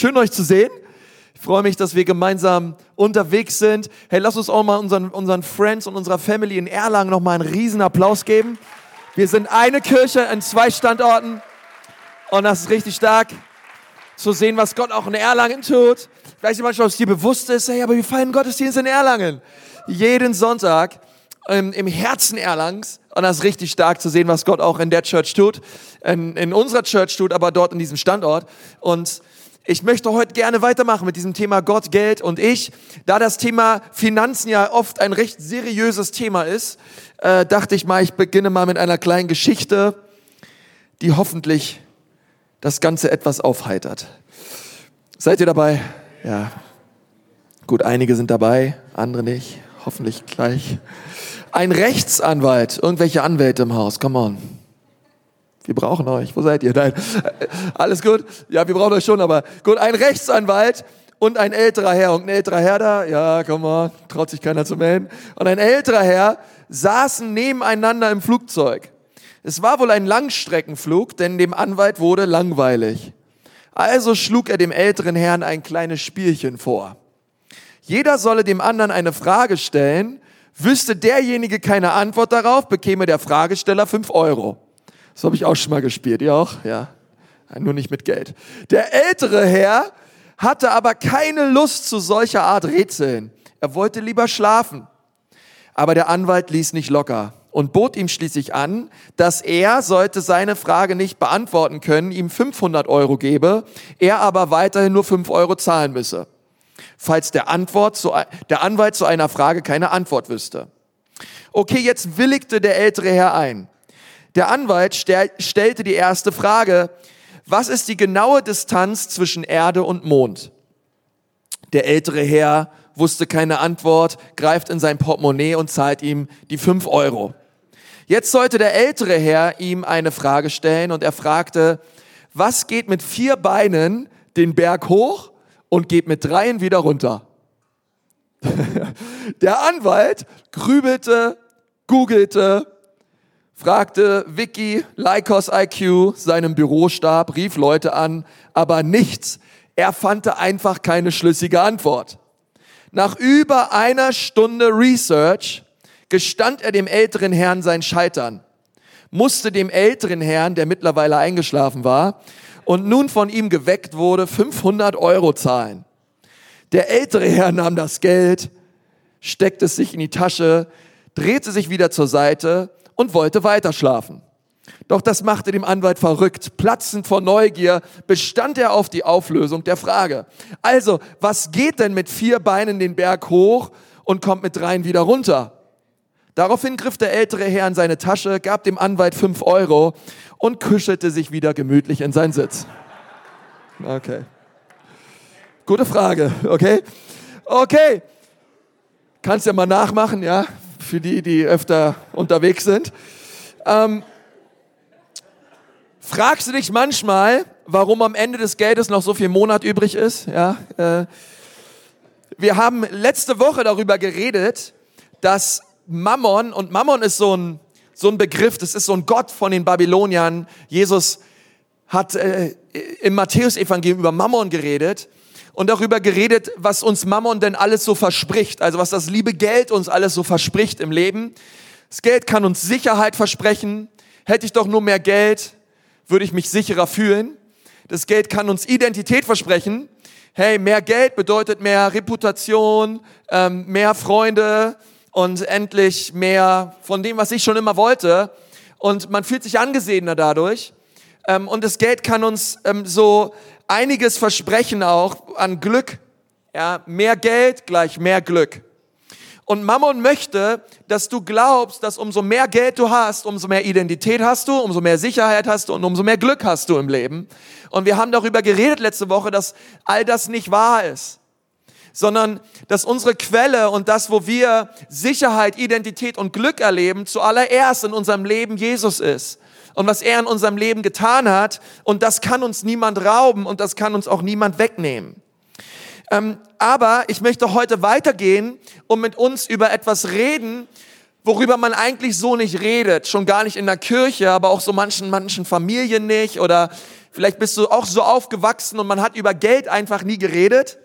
Schön euch zu sehen. Ich freue mich, dass wir gemeinsam unterwegs sind. Hey, lass uns auch mal unseren, unseren Friends und unserer Family in Erlangen noch mal einen riesen Applaus geben. Wir sind eine Kirche in zwei Standorten und das ist richtig stark zu sehen, was Gott auch in Erlangen tut. Ich weiß nicht manchmal, ob es dir bewusst ist, hey, aber wir feiern Gottesdienst in Erlangen. Jeden Sonntag ähm, im Herzen Erlangs und das ist richtig stark zu sehen, was Gott auch in der Church tut, in, in unserer Church tut, aber dort in diesem Standort und ich möchte heute gerne weitermachen mit diesem Thema Gott, Geld und ich. Da das Thema Finanzen ja oft ein recht seriöses Thema ist, äh, dachte ich mal, ich beginne mal mit einer kleinen Geschichte, die hoffentlich das Ganze etwas aufheitert. Seid ihr dabei? Ja. Gut, einige sind dabei, andere nicht. Hoffentlich gleich. Ein Rechtsanwalt, irgendwelche Anwälte im Haus, come on. Wir brauchen euch. Wo seid ihr? Nein. Alles gut? Ja, wir brauchen euch schon, aber gut. Ein Rechtsanwalt und ein älterer Herr. Und ein älterer Herr da, ja, komm mal, traut sich keiner zu melden. Und ein älterer Herr saßen nebeneinander im Flugzeug. Es war wohl ein Langstreckenflug, denn dem Anwalt wurde langweilig. Also schlug er dem älteren Herrn ein kleines Spielchen vor. Jeder solle dem anderen eine Frage stellen. Wüsste derjenige keine Antwort darauf, bekäme der Fragesteller fünf Euro. Das habe ich auch schon mal gespielt. Ihr auch? Ja. Nur nicht mit Geld. Der ältere Herr hatte aber keine Lust zu solcher Art Rätseln. Er wollte lieber schlafen. Aber der Anwalt ließ nicht locker und bot ihm schließlich an, dass er, sollte seine Frage nicht beantworten können, ihm 500 Euro gebe, er aber weiterhin nur 5 Euro zahlen müsse, falls der, Antwort zu, der Anwalt zu einer Frage keine Antwort wüsste. Okay, jetzt willigte der ältere Herr ein. Der Anwalt stel stellte die erste Frage, was ist die genaue Distanz zwischen Erde und Mond? Der ältere Herr wusste keine Antwort, greift in sein Portemonnaie und zahlt ihm die fünf Euro. Jetzt sollte der ältere Herr ihm eine Frage stellen und er fragte, was geht mit vier Beinen den Berg hoch und geht mit dreien wieder runter? der Anwalt grübelte, googelte, fragte Vicky Lycos IQ seinem Bürostab, rief Leute an, aber nichts. Er fand einfach keine schlüssige Antwort. Nach über einer Stunde Research gestand er dem älteren Herrn sein Scheitern, musste dem älteren Herrn, der mittlerweile eingeschlafen war und nun von ihm geweckt wurde, 500 Euro zahlen. Der ältere Herr nahm das Geld, steckte es sich in die Tasche, drehte sich wieder zur Seite und wollte weiterschlafen. Doch das machte dem Anwalt verrückt. Platzend vor Neugier bestand er auf die Auflösung der Frage. Also, was geht denn mit vier Beinen den Berg hoch und kommt mit dreien wieder runter? Daraufhin griff der ältere Herr in seine Tasche, gab dem Anwalt fünf Euro und kuschelte sich wieder gemütlich in seinen Sitz. Okay. Gute Frage, okay? Okay. Kannst ja mal nachmachen, ja? Für die, die öfter unterwegs sind. Ähm, fragst du dich manchmal, warum am Ende des Geldes noch so viel Monat übrig ist? Ja, äh, wir haben letzte Woche darüber geredet, dass Mammon, und Mammon ist so ein, so ein Begriff, das ist so ein Gott von den Babyloniern. Jesus hat äh, im Matthäusevangelium über Mammon geredet und darüber geredet, was uns Mammon denn alles so verspricht, also was das liebe Geld uns alles so verspricht im Leben. Das Geld kann uns Sicherheit versprechen. Hätte ich doch nur mehr Geld, würde ich mich sicherer fühlen. Das Geld kann uns Identität versprechen. Hey, mehr Geld bedeutet mehr Reputation, ähm, mehr Freunde und endlich mehr von dem, was ich schon immer wollte. Und man fühlt sich angesehener dadurch. Ähm, und das Geld kann uns ähm, so einiges versprechen auch an Glück. Ja, mehr Geld gleich mehr Glück. Und Mammon möchte, dass du glaubst, dass umso mehr Geld du hast, umso mehr Identität hast du, umso mehr Sicherheit hast du und umso mehr Glück hast du im Leben. Und wir haben darüber geredet letzte Woche, dass all das nicht wahr ist, sondern dass unsere Quelle und das, wo wir Sicherheit, Identität und Glück erleben, zuallererst in unserem Leben Jesus ist und was er in unserem Leben getan hat. Und das kann uns niemand rauben und das kann uns auch niemand wegnehmen. Ähm, aber ich möchte heute weitergehen und mit uns über etwas reden, worüber man eigentlich so nicht redet, schon gar nicht in der Kirche, aber auch so manchen, manchen Familien nicht oder vielleicht bist du auch so aufgewachsen und man hat über Geld einfach nie geredet.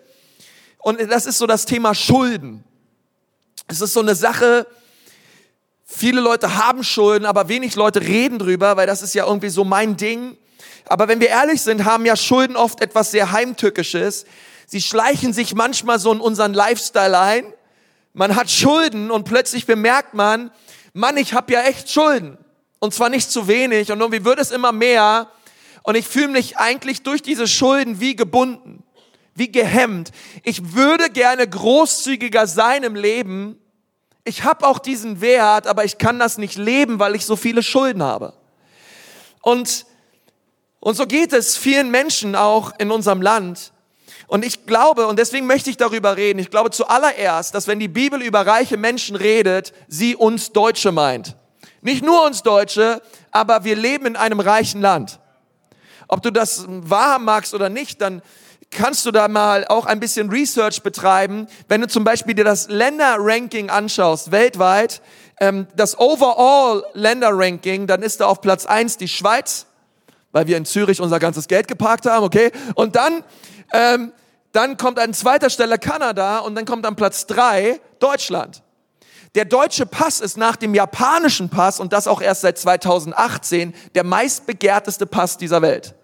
Und das ist so das Thema Schulden. Es ist so eine Sache, viele Leute haben Schulden, aber wenig Leute reden drüber, weil das ist ja irgendwie so mein Ding. Aber wenn wir ehrlich sind, haben ja Schulden oft etwas sehr Heimtückisches. Sie schleichen sich manchmal so in unseren Lifestyle ein man hat Schulden und plötzlich bemerkt man, Mann, ich habe ja echt Schulden. Und zwar nicht zu wenig und irgendwie wird es immer mehr. Und ich fühle mich eigentlich durch diese Schulden wie gebunden, wie gehemmt. Ich würde gerne großzügiger sein im Leben. Ich habe auch diesen Wert, aber ich kann das nicht leben, weil ich so viele Schulden habe. Und, und so geht es vielen Menschen auch in unserem Land. Und ich glaube, und deswegen möchte ich darüber reden, ich glaube zuallererst, dass wenn die Bibel über reiche Menschen redet, sie uns Deutsche meint. Nicht nur uns Deutsche, aber wir leben in einem reichen Land. Ob du das wahrhaben magst oder nicht, dann kannst du da mal auch ein bisschen Research betreiben. Wenn du zum Beispiel dir das Länderranking anschaust, weltweit, ähm, das Overall Länderranking, dann ist da auf Platz eins die Schweiz, weil wir in Zürich unser ganzes Geld geparkt haben, okay? Und dann ähm, dann kommt an zweiter Stelle Kanada und dann kommt an Platz drei Deutschland. Der deutsche Pass ist nach dem japanischen Pass und das auch erst seit 2018 der meistbegehrteste Pass dieser Welt.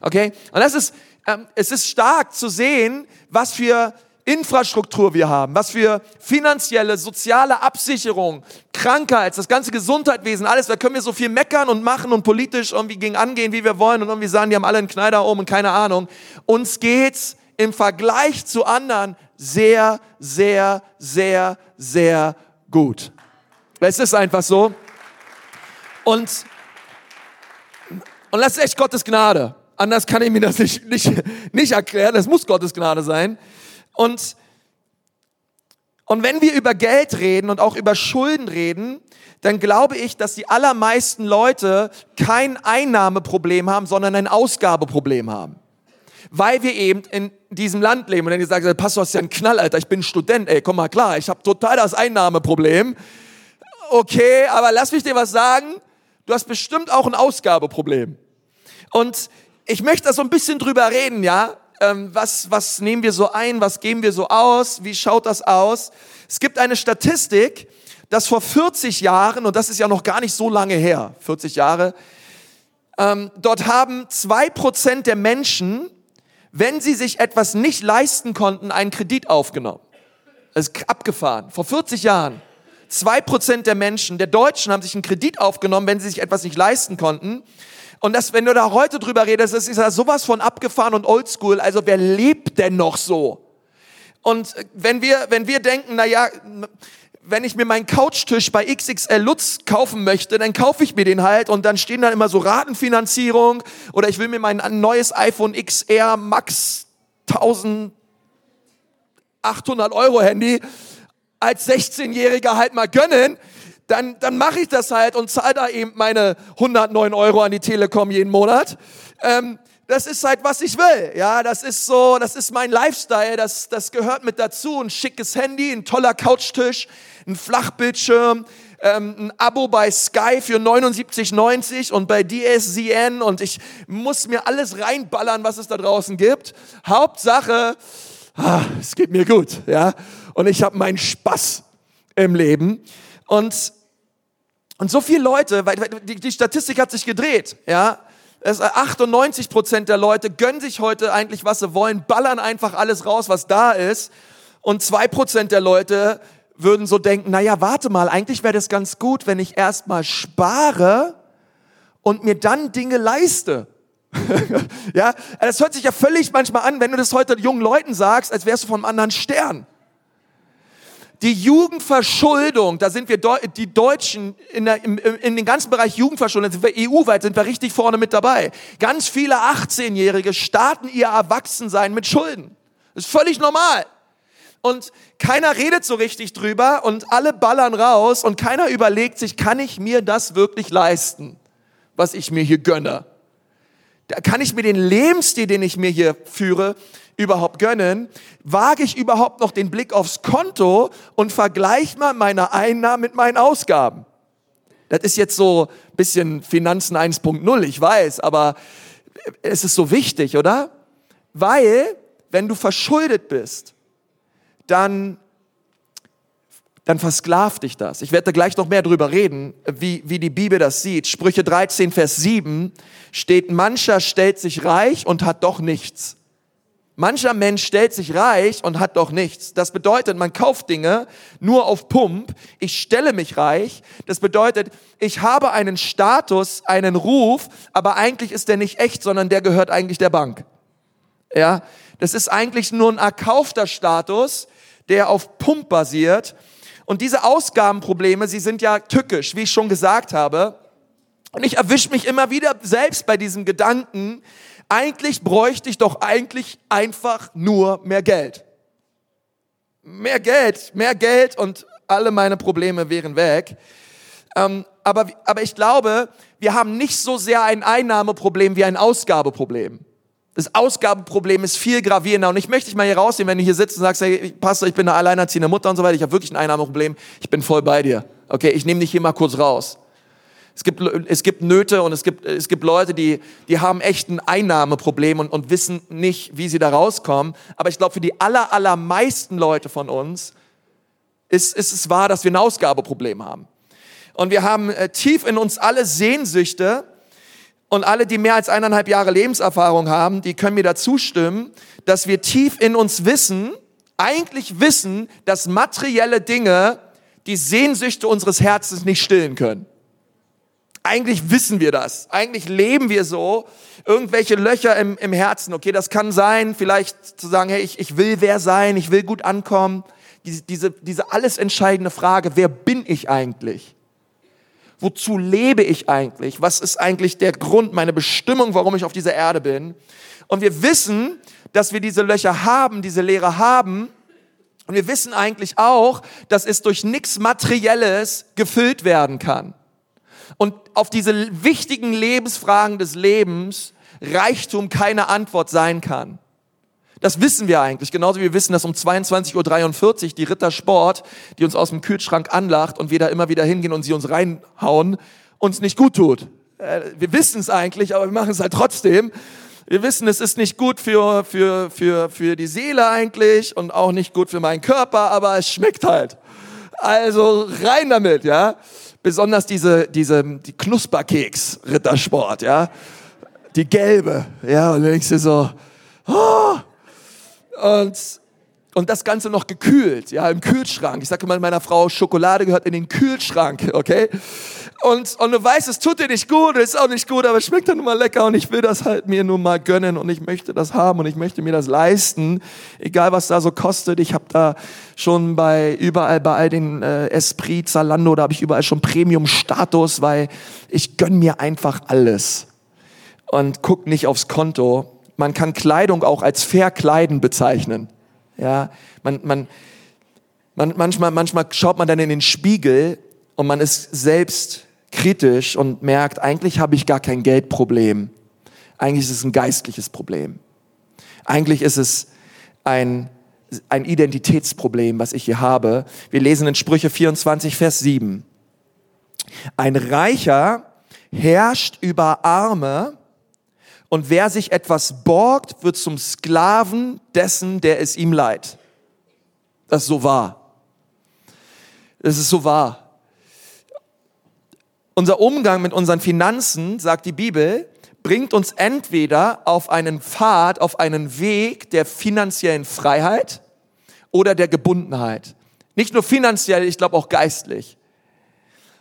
Okay? Und das ist, ähm, es ist stark zu sehen, was für Infrastruktur wir haben, was für finanzielle, soziale Absicherung, Krankheits, das ganze Gesundheitswesen, alles, da können wir so viel meckern und machen und politisch irgendwie gegen angehen, wie wir wollen und irgendwie sagen, die haben alle einen Kneider oben und keine Ahnung. Uns geht's im Vergleich zu anderen sehr, sehr, sehr, sehr gut. Es ist einfach so. Und, und das ist echt Gottes Gnade. Anders kann ich mir das nicht, nicht, nicht erklären. Es muss Gottes Gnade sein. Und, und wenn wir über Geld reden und auch über Schulden reden, dann glaube ich, dass die allermeisten Leute kein Einnahmeproblem haben, sondern ein Ausgabeproblem haben. Weil wir eben in diesem Land leben. Und dann gesagt, Pastor, hast ja ein Knall, Alter, ich bin Student, ey, komm mal klar, ich habe total das Einnahmeproblem. Okay, aber lass mich dir was sagen, du hast bestimmt auch ein Ausgabeproblem. Und ich möchte da so ein bisschen drüber reden, ja ähm, was, was nehmen wir so ein, was geben wir so aus, wie schaut das aus. Es gibt eine Statistik, dass vor 40 Jahren, und das ist ja noch gar nicht so lange her, 40 Jahre, ähm, dort haben zwei Prozent der Menschen, wenn sie sich etwas nicht leisten konnten, einen Kredit aufgenommen. Das ist abgefahren. Vor 40 Jahren. Zwei Prozent der Menschen, der Deutschen, haben sich einen Kredit aufgenommen, wenn sie sich etwas nicht leisten konnten. Und das, wenn du da heute drüber redest, das ist ja sowas von abgefahren und oldschool. Also wer lebt denn noch so? Und wenn wir, wenn wir denken, na ja, wenn ich mir meinen Couchtisch bei XXL Lutz kaufen möchte, dann kaufe ich mir den halt und dann stehen dann immer so Ratenfinanzierung oder ich will mir mein neues iPhone XR Max 1800 Euro Handy als 16-Jähriger halt mal gönnen dann, dann mache ich das halt und zahle da eben meine 109 Euro an die Telekom jeden Monat. Ähm, das ist halt, was ich will. Ja, das ist so, das ist mein Lifestyle, das, das gehört mit dazu. Ein schickes Handy, ein toller Couchtisch, ein Flachbildschirm, ähm, ein Abo bei Sky für 79,90 und bei DSZN und ich muss mir alles reinballern, was es da draußen gibt. Hauptsache, ah, es geht mir gut, ja, und ich habe meinen Spaß im Leben. Und, und so viele Leute, weil die, die Statistik hat sich gedreht, ja. 98 Prozent der Leute gönnen sich heute eigentlich, was sie wollen, ballern einfach alles raus, was da ist. Und zwei Prozent der Leute würden so denken, naja, warte mal, eigentlich wäre das ganz gut, wenn ich erstmal spare und mir dann Dinge leiste. ja, das hört sich ja völlig manchmal an, wenn du das heute jungen Leuten sagst, als wärst du vom anderen Stern. Die Jugendverschuldung, da sind wir die Deutschen in, der, in, in den ganzen Bereich Jugendverschuldung, sind wir EU-weit, sind wir richtig vorne mit dabei. Ganz viele 18-Jährige starten ihr Erwachsensein mit Schulden. Das ist völlig normal. Und keiner redet so richtig drüber und alle ballern raus und keiner überlegt sich, kann ich mir das wirklich leisten, was ich mir hier gönne? Kann ich mir den Lebensstil, den ich mir hier führe, überhaupt gönnen? Wage ich überhaupt noch den Blick aufs Konto und vergleiche mal meine Einnahmen mit meinen Ausgaben? Das ist jetzt so ein bisschen Finanzen 1.0, ich weiß, aber es ist so wichtig, oder? Weil, wenn du verschuldet bist, dann dann versklavt dich das. Ich werde gleich noch mehr darüber reden, wie, wie die Bibel das sieht. Sprüche 13, Vers 7 steht, mancher stellt sich reich und hat doch nichts. Mancher Mensch stellt sich reich und hat doch nichts. Das bedeutet, man kauft Dinge nur auf Pump. Ich stelle mich reich. Das bedeutet, ich habe einen Status, einen Ruf, aber eigentlich ist der nicht echt, sondern der gehört eigentlich der Bank. Ja, das ist eigentlich nur ein erkaufter Status, der auf Pump basiert und diese Ausgabenprobleme, sie sind ja tückisch, wie ich schon gesagt habe. Und ich erwische mich immer wieder selbst bei diesem Gedanken, eigentlich bräuchte ich doch eigentlich einfach nur mehr Geld. Mehr Geld, mehr Geld und alle meine Probleme wären weg. Ähm, aber, aber ich glaube, wir haben nicht so sehr ein Einnahmeproblem wie ein Ausgabeproblem. Das Ausgabenproblem ist viel gravierender. Und ich möchte dich mal hier rausnehmen, wenn du hier sitzt und sagst, hey, Pastor, ich bin eine alleinerziehende Mutter und so weiter. Ich habe wirklich ein Einnahmeproblem. Ich bin voll bei dir. Okay, ich nehme dich hier mal kurz raus. Es gibt, es gibt Nöte und es gibt, es gibt Leute, die, die haben echt ein Einnahmeproblem und, und wissen nicht, wie sie da rauskommen. Aber ich glaube, für die aller, allermeisten Leute von uns ist, ist es wahr, dass wir ein Ausgabeproblem haben. Und wir haben äh, tief in uns alle Sehnsüchte, und alle, die mehr als eineinhalb Jahre Lebenserfahrung haben, die können mir dazu stimmen, dass wir tief in uns wissen, eigentlich wissen, dass materielle Dinge die Sehnsüchte unseres Herzens nicht stillen können. Eigentlich wissen wir das. Eigentlich leben wir so. Irgendwelche Löcher im, im Herzen. Okay, das kann sein, vielleicht zu sagen, hey, ich, ich will wer sein, ich will gut ankommen. Diese, diese, diese alles entscheidende Frage, wer bin ich eigentlich? wozu lebe ich eigentlich? Was ist eigentlich der Grund, meine Bestimmung, warum ich auf dieser Erde bin? Und wir wissen, dass wir diese Löcher haben, diese Leere haben. Und wir wissen eigentlich auch, dass es durch nichts Materielles gefüllt werden kann. Und auf diese wichtigen Lebensfragen des Lebens Reichtum keine Antwort sein kann. Das wissen wir eigentlich. Genauso wie wir wissen, dass um 22.43 Uhr die Rittersport, die uns aus dem Kühlschrank anlacht und wir da immer wieder hingehen und sie uns reinhauen, uns nicht gut tut. Äh, wir wissen es eigentlich, aber wir machen es halt trotzdem. Wir wissen, es ist nicht gut für, für, für, für die Seele eigentlich und auch nicht gut für meinen Körper, aber es schmeckt halt. Also rein damit, ja. Besonders diese, diese, die Knusperkeks Rittersport, ja. Die gelbe, ja. Und dann denkst du so, oh, und, und das Ganze noch gekühlt, ja, im Kühlschrank. Ich sage immer meiner Frau, Schokolade gehört in den Kühlschrank, okay? Und, und du weißt, es tut dir nicht gut, es ist auch nicht gut, aber es schmeckt dann nun mal lecker und ich will das halt mir nun mal gönnen und ich möchte das haben und ich möchte mir das leisten, egal was da so kostet. Ich habe da schon bei überall bei all den äh, Esprit, Zalando, da habe ich überall schon Premium-Status, weil ich gönn mir einfach alles und guck nicht aufs Konto man kann Kleidung auch als Verkleiden bezeichnen. Ja, man, man, man, manchmal, manchmal schaut man dann in den Spiegel und man ist selbst kritisch und merkt, eigentlich habe ich gar kein Geldproblem. Eigentlich ist es ein geistliches Problem. Eigentlich ist es ein, ein Identitätsproblem, was ich hier habe. Wir lesen in Sprüche 24, Vers 7. Ein Reicher herrscht über Arme und wer sich etwas borgt, wird zum Sklaven dessen, der es ihm leiht. Das ist so wahr. Das ist so wahr. Unser Umgang mit unseren Finanzen, sagt die Bibel, bringt uns entweder auf einen Pfad, auf einen Weg der finanziellen Freiheit oder der Gebundenheit. Nicht nur finanziell, ich glaube auch geistlich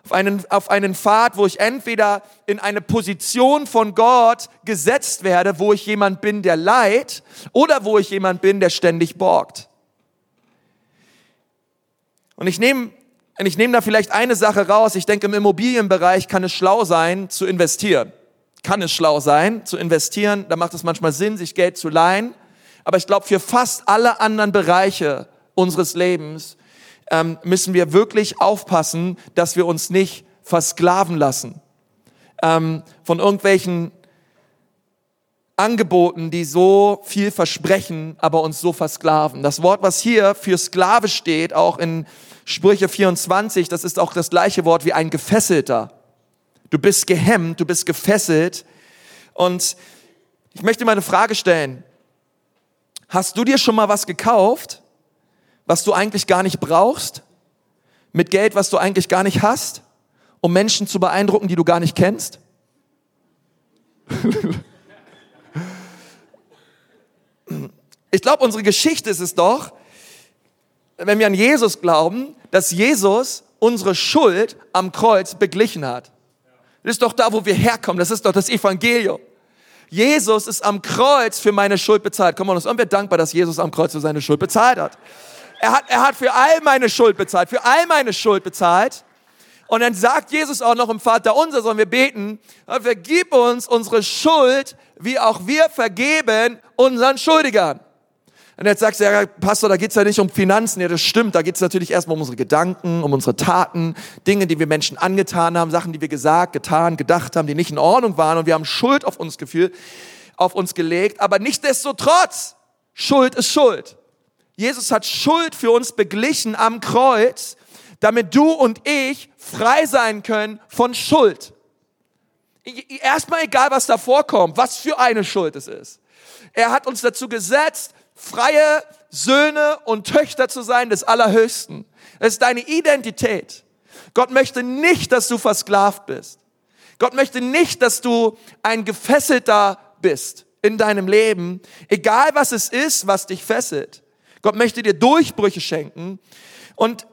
auf einen, auf einen Pfad, wo ich entweder in eine Position von Gott gesetzt werde, wo ich jemand bin, der leiht, oder wo ich jemand bin, der ständig borgt. Und ich nehme und ich nehme da vielleicht eine Sache raus. Ich denke, im Immobilienbereich kann es schlau sein, zu investieren. Kann es schlau sein, zu investieren. Da macht es manchmal Sinn, sich Geld zu leihen. Aber ich glaube, für fast alle anderen Bereiche unseres Lebens ähm, müssen wir wirklich aufpassen, dass wir uns nicht versklaven lassen ähm, von irgendwelchen Angeboten, die so viel versprechen, aber uns so versklaven. Das Wort, was hier für Sklave steht, auch in Sprüche 24, das ist auch das gleiche Wort wie ein Gefesselter. Du bist gehemmt, du bist gefesselt. Und ich möchte mal eine Frage stellen. Hast du dir schon mal was gekauft, was du eigentlich gar nicht brauchst? Mit Geld, was du eigentlich gar nicht hast? Um Menschen zu beeindrucken, die du gar nicht kennst? Ich glaube, unsere Geschichte ist es doch, wenn wir an Jesus glauben, dass Jesus unsere Schuld am Kreuz beglichen hat. Das ist doch da, wo wir herkommen. Das ist doch das Evangelium. Jesus ist am Kreuz für meine Schuld bezahlt. Komm mal, und wir dankbar, dass Jesus am Kreuz für seine Schuld bezahlt hat. Er hat, er hat für all meine Schuld bezahlt, für all meine Schuld bezahlt. Und dann sagt Jesus auch noch im Vater unser, sollen wir beten, vergib uns unsere Schuld, wie auch wir vergeben unseren Schuldigern. Und jetzt sagst du, ja, Pastor, da geht's ja nicht um Finanzen. Ja, das stimmt. Da geht's natürlich erstmal um unsere Gedanken, um unsere Taten, Dinge, die wir Menschen angetan haben, Sachen, die wir gesagt, getan, gedacht haben, die nicht in Ordnung waren. Und wir haben Schuld auf uns gefühlt, auf uns gelegt. Aber nichtsdestotrotz, Schuld ist Schuld. Jesus hat Schuld für uns beglichen am Kreuz, damit du und ich frei sein können von Schuld. Erstmal egal, was da vorkommt, was für eine Schuld es ist. Er hat uns dazu gesetzt, freie Söhne und Töchter zu sein des Allerhöchsten. Das ist deine Identität. Gott möchte nicht, dass du versklavt bist. Gott möchte nicht, dass du ein Gefesselter bist in deinem Leben, egal was es ist, was dich fesselt. Gott möchte dir Durchbrüche schenken. Und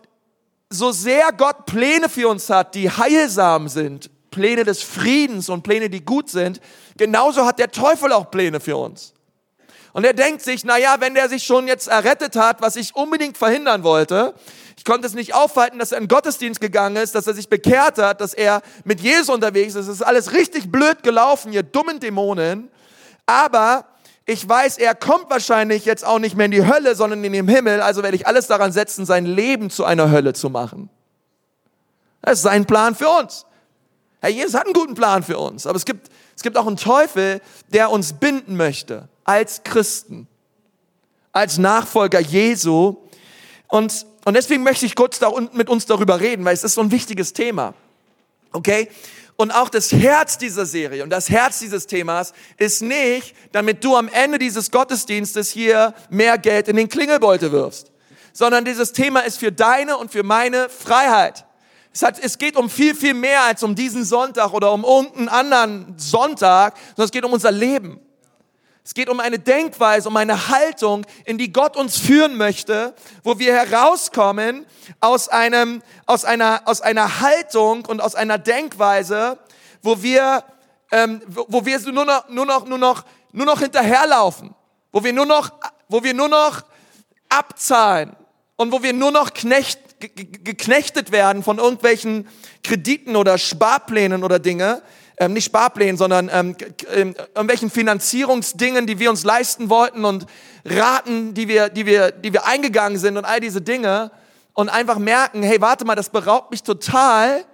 so sehr Gott Pläne für uns hat, die heilsam sind, Pläne des Friedens und Pläne, die gut sind, genauso hat der Teufel auch Pläne für uns. Und er denkt sich, na ja, wenn der sich schon jetzt errettet hat, was ich unbedingt verhindern wollte, ich konnte es nicht aufhalten, dass er in den Gottesdienst gegangen ist, dass er sich bekehrt hat, dass er mit Jesus unterwegs ist. Es ist alles richtig blöd gelaufen, ihr dummen Dämonen. Aber ich weiß, er kommt wahrscheinlich jetzt auch nicht mehr in die Hölle, sondern in den Himmel. Also werde ich alles daran setzen, sein Leben zu einer Hölle zu machen. Das ist sein Plan für uns. Herr Jesus hat einen guten Plan für uns. Aber es gibt, es gibt auch einen Teufel, der uns binden möchte als Christen, als Nachfolger Jesu. Und, und deswegen möchte ich kurz da unten mit uns darüber reden, weil es ist so ein wichtiges Thema. Okay? Und auch das Herz dieser Serie und das Herz dieses Themas ist nicht, damit du am Ende dieses Gottesdienstes hier mehr Geld in den Klingelbeutel wirfst, sondern dieses Thema ist für deine und für meine Freiheit. Es, hat, es geht um viel, viel mehr als um diesen Sonntag oder um irgendeinen anderen Sonntag, sondern es geht um unser Leben. Es geht um eine Denkweise, um eine Haltung, in die Gott uns führen möchte, wo wir herauskommen aus einem, aus einer, aus einer Haltung und aus einer Denkweise, wo wir, ähm, wo wir nur noch, nur noch, nur noch, nur noch hinterherlaufen, wo wir nur noch, wo wir nur noch abzahlen und wo wir nur noch knecht, geknechtet werden von irgendwelchen Krediten oder Sparplänen oder Dinge, ähm, nicht Sparplänen, sondern ähm, ähm, irgendwelchen Finanzierungsdingen, die wir uns leisten wollten und Raten, die wir, die wir, die wir eingegangen sind und all diese Dinge und einfach merken, hey, warte mal, das beraubt mich total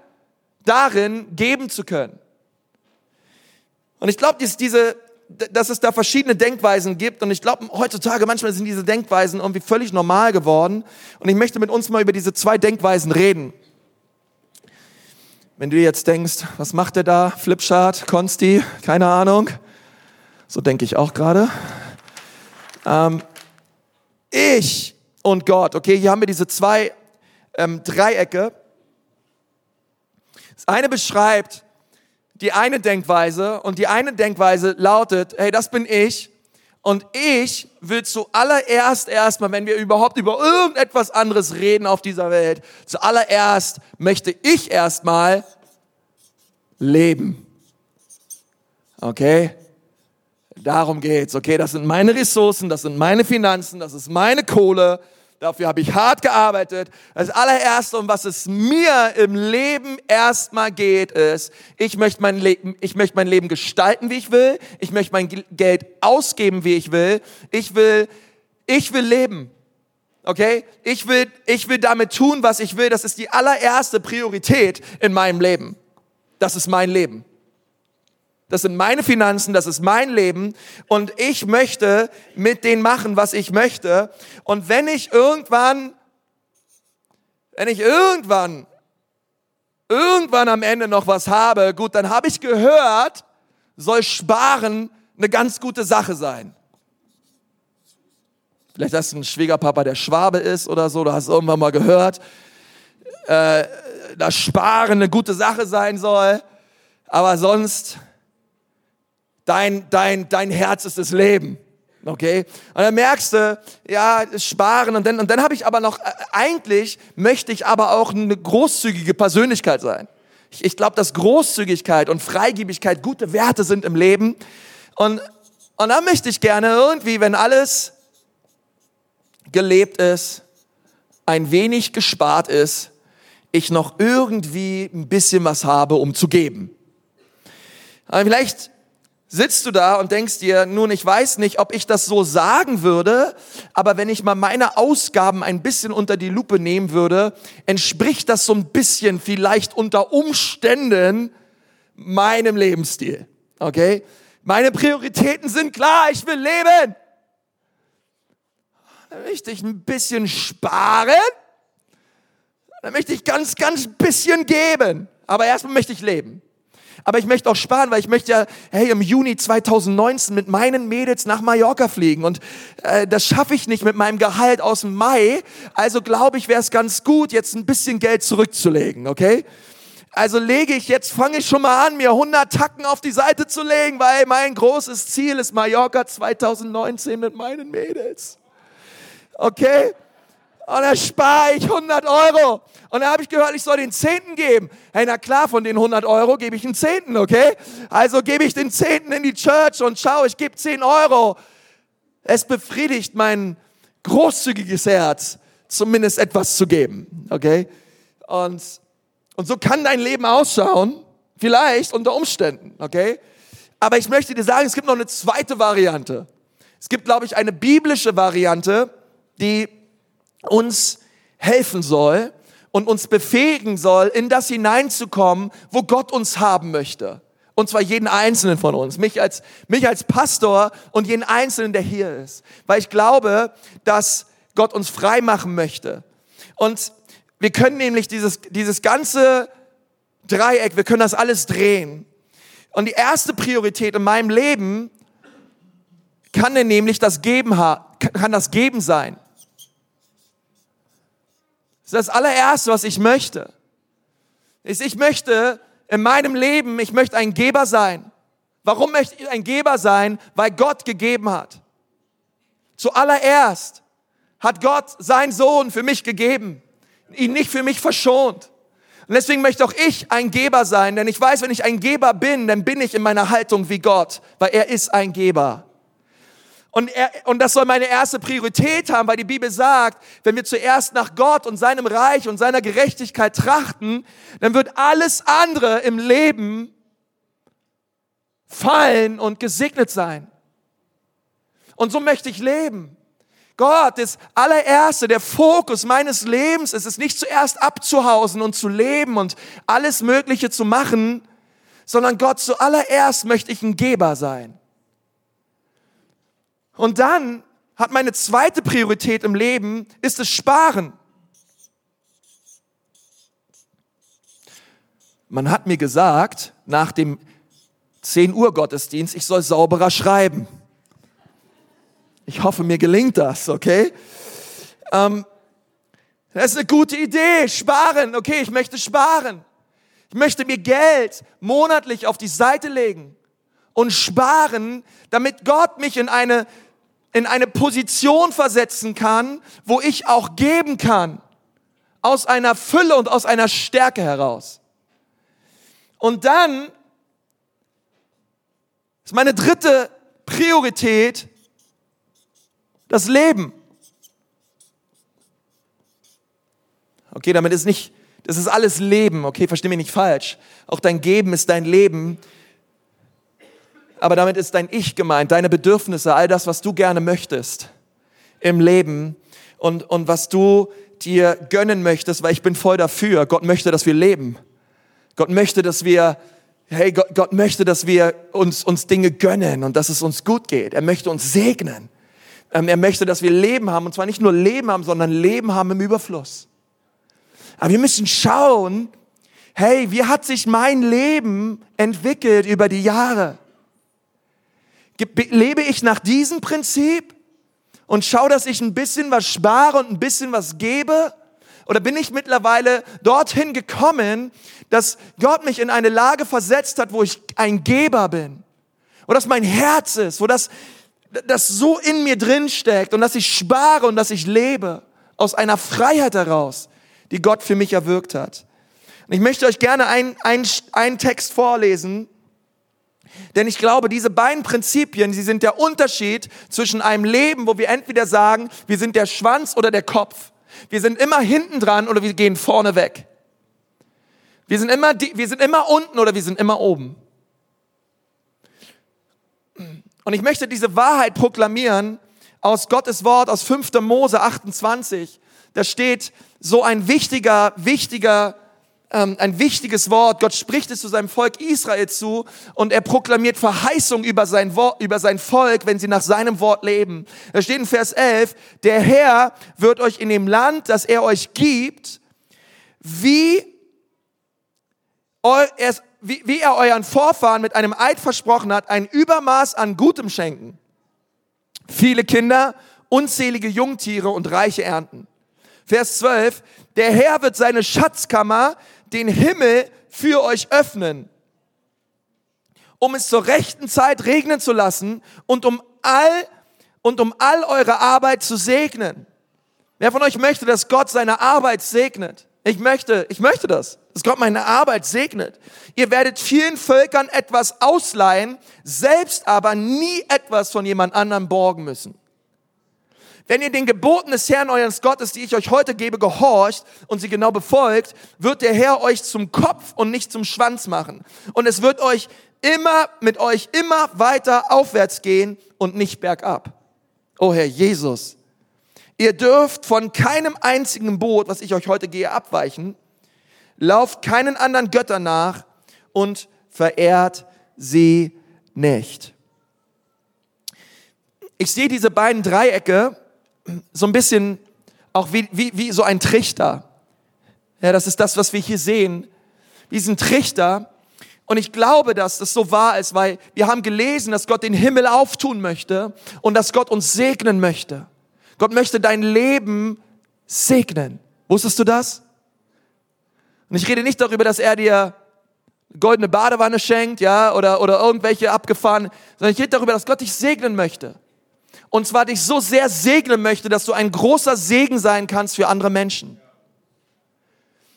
darin, geben zu können. Und ich glaube, diese, dass es da verschiedene Denkweisen gibt und ich glaube, heutzutage manchmal sind diese Denkweisen irgendwie völlig normal geworden und ich möchte mit uns mal über diese zwei Denkweisen reden. Wenn du jetzt denkst, was macht er da? Flipchart, Consti, keine Ahnung. So denke ich auch gerade. Ähm, ich und Gott, okay, hier haben wir diese zwei ähm, Dreiecke. Das eine beschreibt die eine Denkweise und die eine Denkweise lautet, hey, das bin ich und ich will zuallererst erstmal, wenn wir überhaupt über irgendetwas anderes reden auf dieser Welt, zuallererst möchte ich erstmal leben. Okay? Darum geht's. Okay, das sind meine Ressourcen, das sind meine Finanzen, das ist meine Kohle. Dafür habe ich hart gearbeitet. Das allererste, um was es mir im Leben erstmal geht, ist, ich möchte mein Leben, ich möchte mein Leben gestalten, wie ich will. Ich möchte mein Geld ausgeben, wie ich will. Ich will, ich will leben. Okay? Ich will, ich will damit tun, was ich will. Das ist die allererste Priorität in meinem Leben. Das ist mein Leben. Das sind meine Finanzen, das ist mein Leben und ich möchte mit denen machen, was ich möchte. Und wenn ich irgendwann, wenn ich irgendwann, irgendwann am Ende noch was habe, gut, dann habe ich gehört, soll Sparen eine ganz gute Sache sein. Vielleicht hast du einen Schwiegerpapa, der Schwabe ist oder so, du hast irgendwann mal gehört, äh, dass Sparen eine gute Sache sein soll. Aber sonst, dein, dein, dein Herz ist das Leben. Okay? Und dann merkst du, ja, sparen und dann, und dann habe ich aber noch, äh, eigentlich möchte ich aber auch eine großzügige Persönlichkeit sein. Ich, ich glaube, dass Großzügigkeit und Freigebigkeit gute Werte sind im Leben. Und, und dann möchte ich gerne irgendwie, wenn alles gelebt ist, ein wenig gespart ist, ich noch irgendwie ein bisschen was habe, um zu geben. Aber vielleicht sitzt du da und denkst dir, nun, ich weiß nicht, ob ich das so sagen würde, aber wenn ich mal meine Ausgaben ein bisschen unter die Lupe nehmen würde, entspricht das so ein bisschen vielleicht unter Umständen meinem Lebensstil. Okay? Meine Prioritäten sind klar, ich will leben. Dann möchte ich ein bisschen sparen. Dann möchte ich ganz, ganz bisschen geben. Aber erstmal möchte ich leben. Aber ich möchte auch sparen, weil ich möchte ja, hey, im Juni 2019 mit meinen Mädels nach Mallorca fliegen. Und äh, das schaffe ich nicht mit meinem Gehalt aus dem Mai. Also glaube ich, wäre es ganz gut, jetzt ein bisschen Geld zurückzulegen, okay? Also lege ich jetzt, fange ich schon mal an, mir 100 Tacken auf die Seite zu legen, weil mein großes Ziel ist Mallorca 2019 mit meinen Mädels okay? Und dann spare ich 100 Euro. Und dann habe ich gehört, ich soll den Zehnten geben. Hey, na klar, von den 100 Euro gebe ich einen Zehnten, okay? Also gebe ich den Zehnten in die Church und schau, ich gebe 10 Euro. Es befriedigt mein großzügiges Herz, zumindest etwas zu geben, okay? Und, und so kann dein Leben ausschauen, vielleicht unter Umständen, okay? Aber ich möchte dir sagen, es gibt noch eine zweite Variante. Es gibt, glaube ich, eine biblische Variante, die uns helfen soll und uns befähigen soll, in das hineinzukommen, wo Gott uns haben möchte. Und zwar jeden Einzelnen von uns, mich als, mich als Pastor und jeden Einzelnen, der hier ist. Weil ich glaube, dass Gott uns frei machen möchte. Und wir können nämlich dieses, dieses ganze Dreieck, wir können das alles drehen. Und die erste Priorität in meinem Leben kann nämlich das Geben, kann das Geben sein. Das allererste, was ich möchte. Ist, ich möchte in meinem Leben, ich möchte ein Geber sein. Warum möchte ich ein Geber sein? Weil Gott gegeben hat. Zuallererst hat Gott seinen Sohn für mich gegeben, ihn nicht für mich verschont. Und deswegen möchte auch ich ein Geber sein, denn ich weiß, wenn ich ein Geber bin, dann bin ich in meiner Haltung wie Gott, weil er ist ein Geber. Und, er, und das soll meine erste Priorität haben, weil die Bibel sagt, wenn wir zuerst nach Gott und seinem Reich und seiner Gerechtigkeit trachten, dann wird alles andere im Leben fallen und gesegnet sein. Und so möchte ich leben. Gott, das allererste, der Fokus meines Lebens ist es nicht zuerst abzuhausen und zu leben und alles Mögliche zu machen, sondern Gott, zuallererst möchte ich ein Geber sein. Und dann hat meine zweite Priorität im Leben, ist es Sparen. Man hat mir gesagt, nach dem 10 Uhr Gottesdienst, ich soll sauberer schreiben. Ich hoffe, mir gelingt das, okay? Ähm, das ist eine gute Idee, sparen. Okay, ich möchte sparen. Ich möchte mir Geld monatlich auf die Seite legen und sparen, damit Gott mich in eine in eine Position versetzen kann, wo ich auch geben kann. Aus einer Fülle und aus einer Stärke heraus. Und dann ist meine dritte Priorität das Leben. Okay, damit ist nicht, das ist alles Leben, okay, versteh mich nicht falsch. Auch dein Geben ist dein Leben aber damit ist dein Ich gemeint, deine Bedürfnisse, all das, was du gerne möchtest im Leben und, und was du dir gönnen möchtest, weil ich bin voll dafür. Gott möchte, dass wir leben. Gott möchte, dass wir hey, Gott, Gott möchte, dass wir uns, uns Dinge gönnen und dass es uns gut geht. Er möchte uns segnen. Ähm, er möchte, dass wir Leben haben und zwar nicht nur Leben haben, sondern Leben haben im Überfluss. Aber wir müssen schauen, hey, wie hat sich mein Leben entwickelt über die Jahre? Lebe ich nach diesem Prinzip und schaue, dass ich ein bisschen was spare und ein bisschen was gebe? Oder bin ich mittlerweile dorthin gekommen, dass Gott mich in eine Lage versetzt hat, wo ich ein Geber bin? Wo das mein Herz ist, wo das, das so in mir drin steckt und dass ich spare und dass ich lebe aus einer Freiheit heraus, die Gott für mich erwirkt hat. Und ich möchte euch gerne einen ein Text vorlesen, denn ich glaube, diese beiden Prinzipien, sie sind der Unterschied zwischen einem Leben, wo wir entweder sagen, wir sind der Schwanz oder der Kopf. Wir sind immer hinten dran oder wir gehen vorne weg. Wir sind immer, wir sind immer unten oder wir sind immer oben. Und ich möchte diese Wahrheit proklamieren aus Gottes Wort, aus 5. Mose 28. Da steht so ein wichtiger, wichtiger ähm, ein wichtiges Wort. Gott spricht es zu seinem Volk Israel zu und er proklamiert Verheißung über sein, Wort, über sein Volk, wenn sie nach seinem Wort leben. Da steht in Vers 11, der Herr wird euch in dem Land, das er euch gibt, wie, wie, wie er euren Vorfahren mit einem Eid versprochen hat, ein Übermaß an Gutem schenken. Viele Kinder, unzählige Jungtiere und reiche Ernten. Vers 12, der Herr wird seine Schatzkammer den Himmel für euch öffnen, um es zur rechten Zeit regnen zu lassen und um all und um all eure Arbeit zu segnen. Wer von euch möchte, dass Gott seine Arbeit segnet? Ich möchte, ich möchte das, dass Gott meine Arbeit segnet. Ihr werdet vielen Völkern etwas ausleihen, selbst aber nie etwas von jemand anderem borgen müssen. Wenn ihr den Geboten des Herrn eures Gottes, die ich euch heute gebe, gehorcht und sie genau befolgt, wird der Herr euch zum Kopf und nicht zum Schwanz machen. Und es wird euch immer, mit euch immer weiter aufwärts gehen und nicht bergab. Oh Herr Jesus, ihr dürft von keinem einzigen Boot, was ich euch heute gehe, abweichen. Lauft keinen anderen Göttern nach und verehrt sie nicht. Ich sehe diese beiden Dreiecke so ein bisschen auch wie, wie, wie so ein Trichter. Ja, das ist das, was wir hier sehen. Diesen Trichter. Und ich glaube, dass das so wahr ist, weil wir haben gelesen, dass Gott den Himmel auftun möchte und dass Gott uns segnen möchte. Gott möchte dein Leben segnen. Wusstest du das? Und ich rede nicht darüber, dass er dir goldene Badewanne schenkt, ja, oder, oder irgendwelche abgefahren, sondern ich rede darüber, dass Gott dich segnen möchte und zwar dich so sehr segnen möchte, dass du ein großer Segen sein kannst für andere Menschen.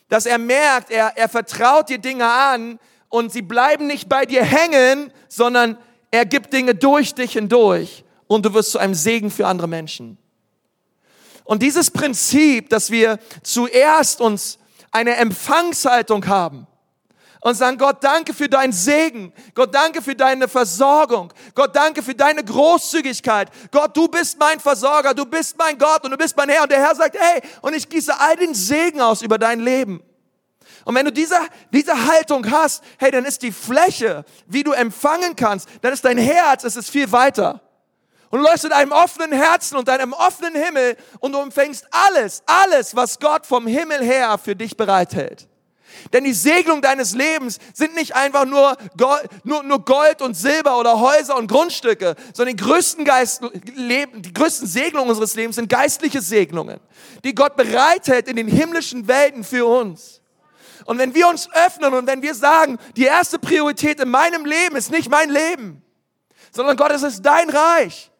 Dass er merkt, er, er vertraut dir Dinge an und sie bleiben nicht bei dir hängen, sondern er gibt Dinge durch dich hindurch und du wirst zu einem Segen für andere Menschen. Und dieses Prinzip, dass wir zuerst uns eine Empfangshaltung haben, und sagen, Gott, danke für deinen Segen. Gott, danke für deine Versorgung. Gott, danke für deine Großzügigkeit. Gott, du bist mein Versorger, du bist mein Gott und du bist mein Herr. Und der Herr sagt, hey, und ich gieße all den Segen aus über dein Leben. Und wenn du diese, diese Haltung hast, hey, dann ist die Fläche, wie du empfangen kannst, dann ist dein Herz, es ist viel weiter. Und du läufst mit einem offenen Herzen und einem offenen Himmel und du empfängst alles, alles, was Gott vom Himmel her für dich bereithält. Denn die Segnungen deines Lebens sind nicht einfach nur Gold, nur, nur Gold und Silber oder Häuser und Grundstücke, sondern die größten, Geist, Leben, die größten Segnungen unseres Lebens sind geistliche Segnungen, die Gott bereithält in den himmlischen Welten für uns. Und wenn wir uns öffnen und wenn wir sagen, die erste Priorität in meinem Leben ist nicht mein Leben, sondern Gott, es ist dein Reich,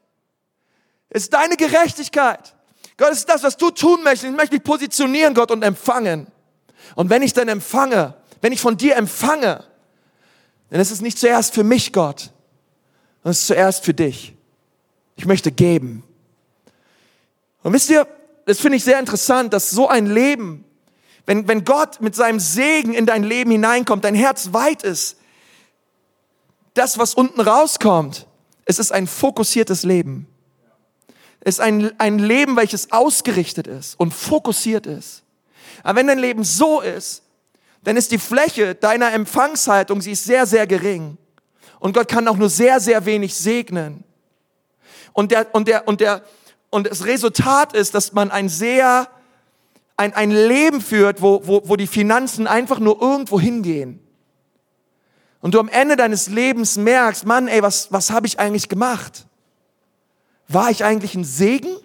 es ist deine Gerechtigkeit. Gott, es ist das, was du tun möchtest. Ich möchte mich positionieren, Gott, und empfangen. Und wenn ich dann empfange, wenn ich von dir empfange, dann ist es nicht zuerst für mich, Gott, sondern es ist zuerst für dich. Ich möchte geben. Und wisst ihr, das finde ich sehr interessant, dass so ein Leben, wenn, wenn Gott mit seinem Segen in dein Leben hineinkommt, dein Herz weit ist, das, was unten rauskommt, es ist ein fokussiertes Leben. Es ist ein, ein Leben, welches ausgerichtet ist und fokussiert ist. Aber wenn dein Leben so ist, dann ist die Fläche deiner Empfangshaltung, sie ist sehr, sehr gering. Und Gott kann auch nur sehr, sehr wenig segnen. Und der, und der, und der, und das Resultat ist, dass man ein sehr, ein, ein Leben führt, wo, wo, wo die Finanzen einfach nur irgendwo hingehen. Und du am Ende deines Lebens merkst, Mann, ey, was, was habe ich eigentlich gemacht? War ich eigentlich ein Segen?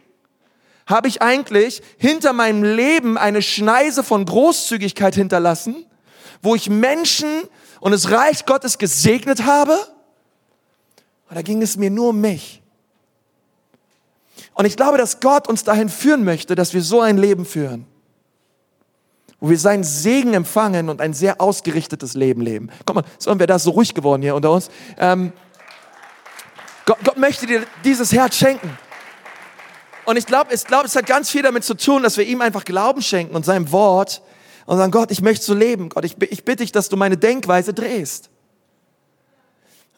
Habe ich eigentlich hinter meinem Leben eine Schneise von Großzügigkeit hinterlassen, wo ich Menschen und das Reich Gottes gesegnet habe? Oder ging es mir nur um mich? Und ich glaube, dass Gott uns dahin führen möchte, dass wir so ein Leben führen, wo wir seinen Segen empfangen und ein sehr ausgerichtetes Leben leben. Guck mal, so haben wir da so ruhig geworden hier unter uns. Ähm, Gott, Gott möchte dir dieses Herz schenken. Und ich glaube, ich glaube, es hat ganz viel damit zu tun, dass wir ihm einfach Glauben schenken und seinem Wort und sagen, Gott, ich möchte so leben. Gott, ich, ich bitte dich, dass du meine Denkweise drehst.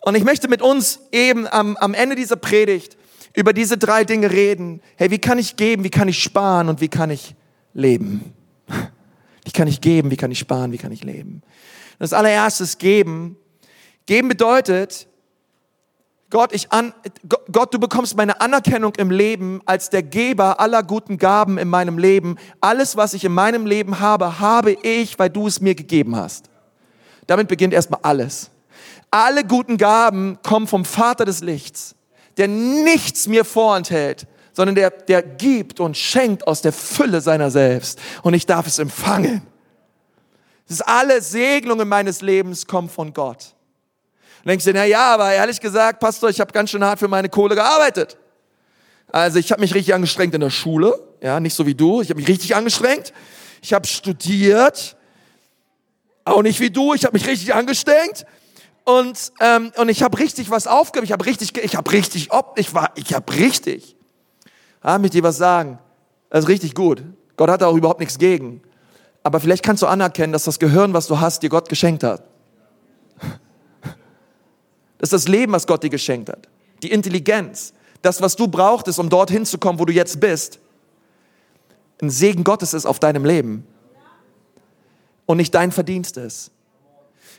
Und ich möchte mit uns eben am, am Ende dieser Predigt über diese drei Dinge reden. Hey, wie kann ich geben, wie kann ich sparen und wie kann ich leben? Wie kann ich geben, wie kann ich sparen, wie kann ich leben? Das allererstes geben. Geben bedeutet, Gott, ich an, Gott, du bekommst meine Anerkennung im Leben als der Geber aller guten Gaben in meinem Leben. Alles, was ich in meinem Leben habe, habe ich, weil du es mir gegeben hast. Damit beginnt erstmal alles. Alle guten Gaben kommen vom Vater des Lichts, der nichts mir vorenthält, sondern der, der gibt und schenkt aus der Fülle seiner selbst. Und ich darf es empfangen. Das ist alle Segnungen meines Lebens kommen von Gott. Denkst du, na ja, aber ehrlich gesagt, Pastor, ich habe ganz schön hart für meine Kohle gearbeitet. Also ich habe mich richtig angestrengt in der Schule, ja, nicht so wie du. Ich habe mich richtig angestrengt. Ich habe studiert, auch nicht wie du. Ich habe mich richtig angestrengt und ähm, und ich habe richtig was aufgegeben. Ich habe richtig, ich habe richtig, ob ich war, ich habe richtig. Ah, mit dir was sagen. Das ist richtig gut. Gott hat da auch überhaupt nichts gegen. Aber vielleicht kannst du anerkennen, dass das Gehirn, was du hast, dir Gott geschenkt hat. Das ist das Leben, was Gott dir geschenkt hat. Die Intelligenz. Das, was du brauchtest, um dorthin zu kommen, wo du jetzt bist. Ein Segen Gottes ist auf deinem Leben. Und nicht dein Verdienst ist.